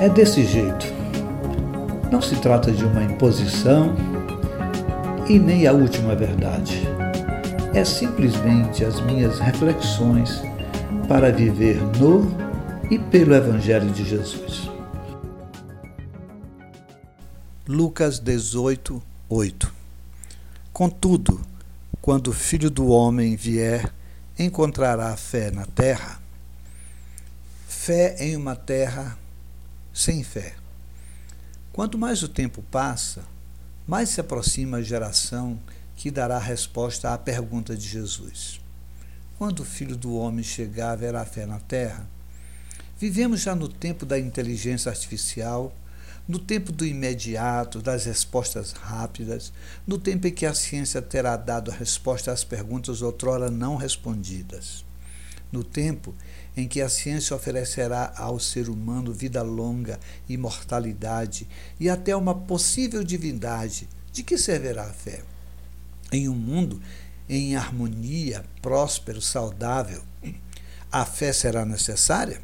É desse jeito. Não se trata de uma imposição e nem a última verdade. É simplesmente as minhas reflexões para viver no e pelo Evangelho de Jesus. Lucas 18, 8 Contudo, quando o Filho do Homem vier, encontrará fé na terra? Fé em uma terra sem fé. Quanto mais o tempo passa, mais se aproxima a geração que dará resposta à pergunta de Jesus: Quando o Filho do Homem chegar, haverá fé na terra? Vivemos já no tempo da inteligência artificial, no tempo do imediato, das respostas rápidas, no tempo em que a ciência terá dado resposta às perguntas outrora não respondidas, no tempo em que a ciência oferecerá ao ser humano vida longa, imortalidade e até uma possível divindade, de que servirá a fé? Em um mundo em harmonia, próspero, saudável, a fé será necessária?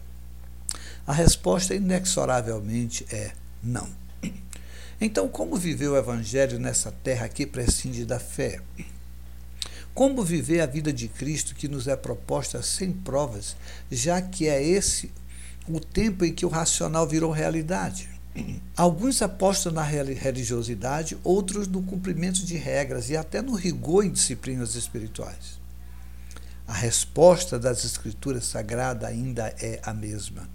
A resposta, inexoravelmente, é não. Então, como viver o Evangelho nessa terra que prescinde da fé? Como viver a vida de Cristo que nos é proposta sem provas, já que é esse o tempo em que o racional virou realidade? Alguns apostam na religiosidade, outros no cumprimento de regras e até no rigor em disciplinas espirituais. A resposta das Escrituras Sagradas ainda é a mesma.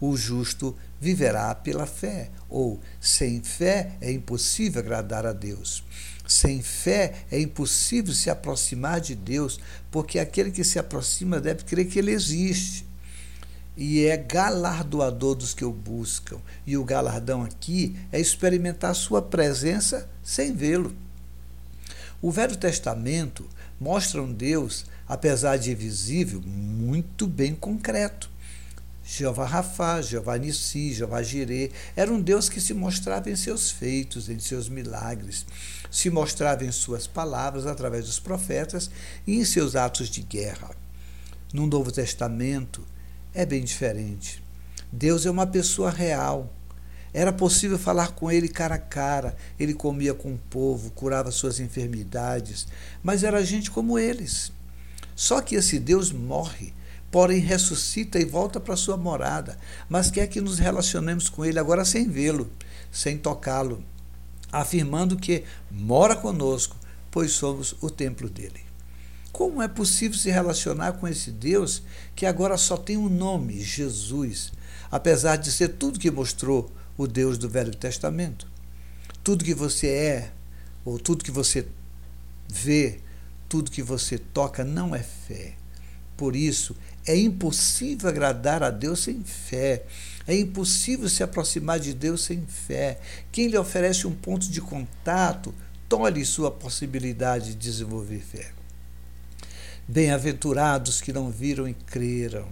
O justo viverá pela fé, ou sem fé é impossível agradar a Deus. Sem fé é impossível se aproximar de Deus, porque aquele que se aproxima deve crer que ele existe. E é galardoador dos que o buscam. E o galardão aqui é experimentar sua presença sem vê-lo. O Velho Testamento mostra um Deus, apesar de invisível, muito bem concreto. Jeová Rafá, Jeová Nissi, Jeová Jirê, era um Deus que se mostrava em seus feitos, em seus milagres, se mostrava em suas palavras através dos profetas e em seus atos de guerra. No Novo Testamento é bem diferente. Deus é uma pessoa real. Era possível falar com ele cara a cara, ele comia com o povo, curava suas enfermidades, mas era gente como eles. Só que esse Deus morre porém ressuscita e volta para sua morada, mas quer que nos relacionemos com ele agora sem vê-lo, sem tocá-lo, afirmando que mora conosco, pois somos o templo dele. Como é possível se relacionar com esse Deus que agora só tem um nome, Jesus, apesar de ser tudo que mostrou o Deus do Velho Testamento? Tudo que você é, ou tudo que você vê, tudo que você toca não é fé. Por isso, é impossível agradar a Deus sem fé. É impossível se aproximar de Deus sem fé. Quem lhe oferece um ponto de contato, tolhe sua possibilidade de desenvolver fé. Bem-aventurados que não viram e creram,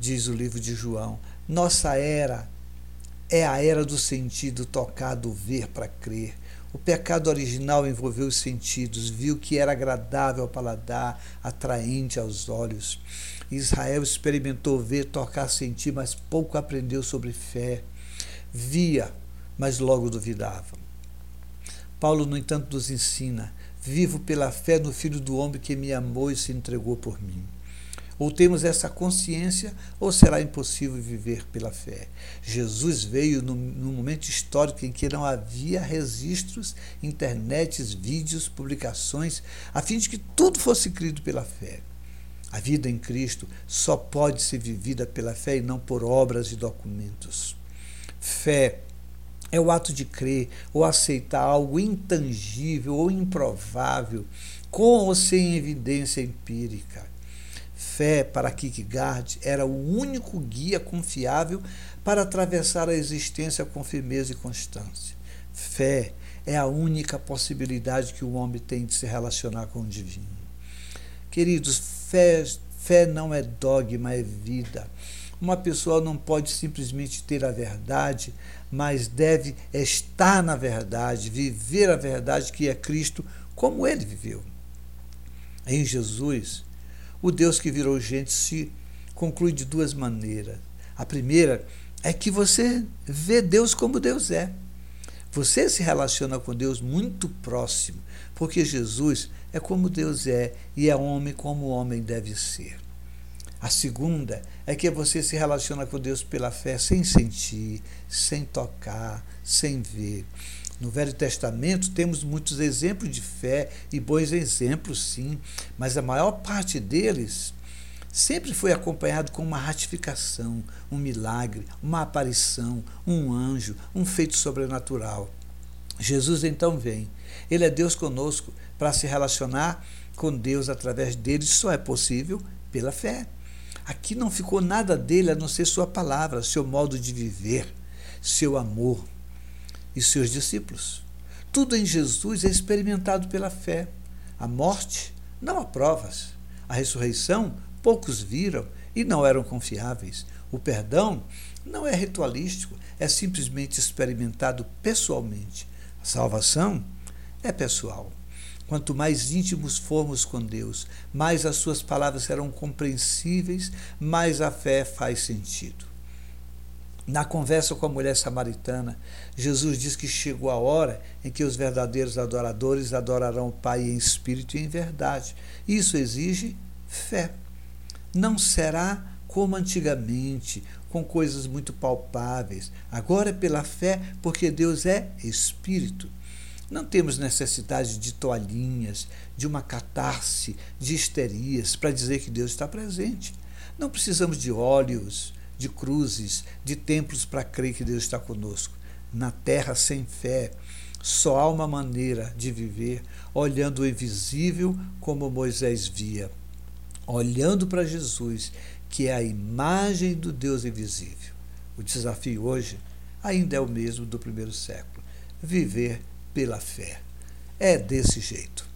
diz o livro de João. Nossa era é a era do sentido tocado, ver para crer. O pecado original envolveu os sentidos, viu que era agradável ao paladar, atraente aos olhos. Israel experimentou ver, tocar, sentir, mas pouco aprendeu sobre fé. Via, mas logo duvidava. Paulo, no entanto, nos ensina: vivo pela fé no Filho do Homem que me amou e se entregou por mim. Ou temos essa consciência, ou será impossível viver pela fé. Jesus veio num, momento histórico em que não havia registros, internets, vídeos, publicações, a fim de que tudo fosse crido pela fé. A vida em Cristo só pode ser vivida pela fé e não por obras e documentos. Fé é o ato de crer ou aceitar algo intangível ou improvável, com ou sem evidência empírica fé para Kierkegaard era o único guia confiável para atravessar a existência com firmeza e constância. Fé é a única possibilidade que o homem tem de se relacionar com o divino. Queridos, fé, fé não é dogma, é vida. Uma pessoa não pode simplesmente ter a verdade, mas deve estar na verdade, viver a verdade que é Cristo, como ele viveu. Em Jesus, o Deus que virou gente se conclui de duas maneiras. A primeira é que você vê Deus como Deus é. Você se relaciona com Deus muito próximo, porque Jesus é como Deus é e é homem como o homem deve ser. A segunda é que você se relaciona com Deus pela fé sem sentir, sem tocar, sem ver. No Velho Testamento temos muitos exemplos de fé e bons exemplos, sim, mas a maior parte deles sempre foi acompanhado com uma ratificação, um milagre, uma aparição, um anjo, um feito sobrenatural. Jesus então vem. Ele é Deus conosco para se relacionar com Deus através dele só é possível pela fé. Aqui não ficou nada dele a não ser sua palavra, seu modo de viver, seu amor e seus discípulos. Tudo em Jesus é experimentado pela fé. A morte, não há provas. A ressurreição, poucos viram e não eram confiáveis. O perdão não é ritualístico, é simplesmente experimentado pessoalmente. A salvação é pessoal. Quanto mais íntimos formos com Deus, mais as suas palavras serão compreensíveis, mais a fé faz sentido. Na conversa com a mulher samaritana, Jesus diz que chegou a hora em que os verdadeiros adoradores adorarão o Pai em espírito e em verdade. Isso exige fé. Não será como antigamente, com coisas muito palpáveis. Agora é pela fé, porque Deus é espírito. Não temos necessidade de toalhinhas, de uma catarse, de histerias para dizer que Deus está presente. Não precisamos de óleos, de cruzes, de templos para crer que Deus está conosco. Na terra sem fé, só há uma maneira de viver olhando o invisível como Moisés via, olhando para Jesus, que é a imagem do Deus invisível. O desafio hoje ainda é o mesmo do primeiro século: viver pela fé. É desse jeito.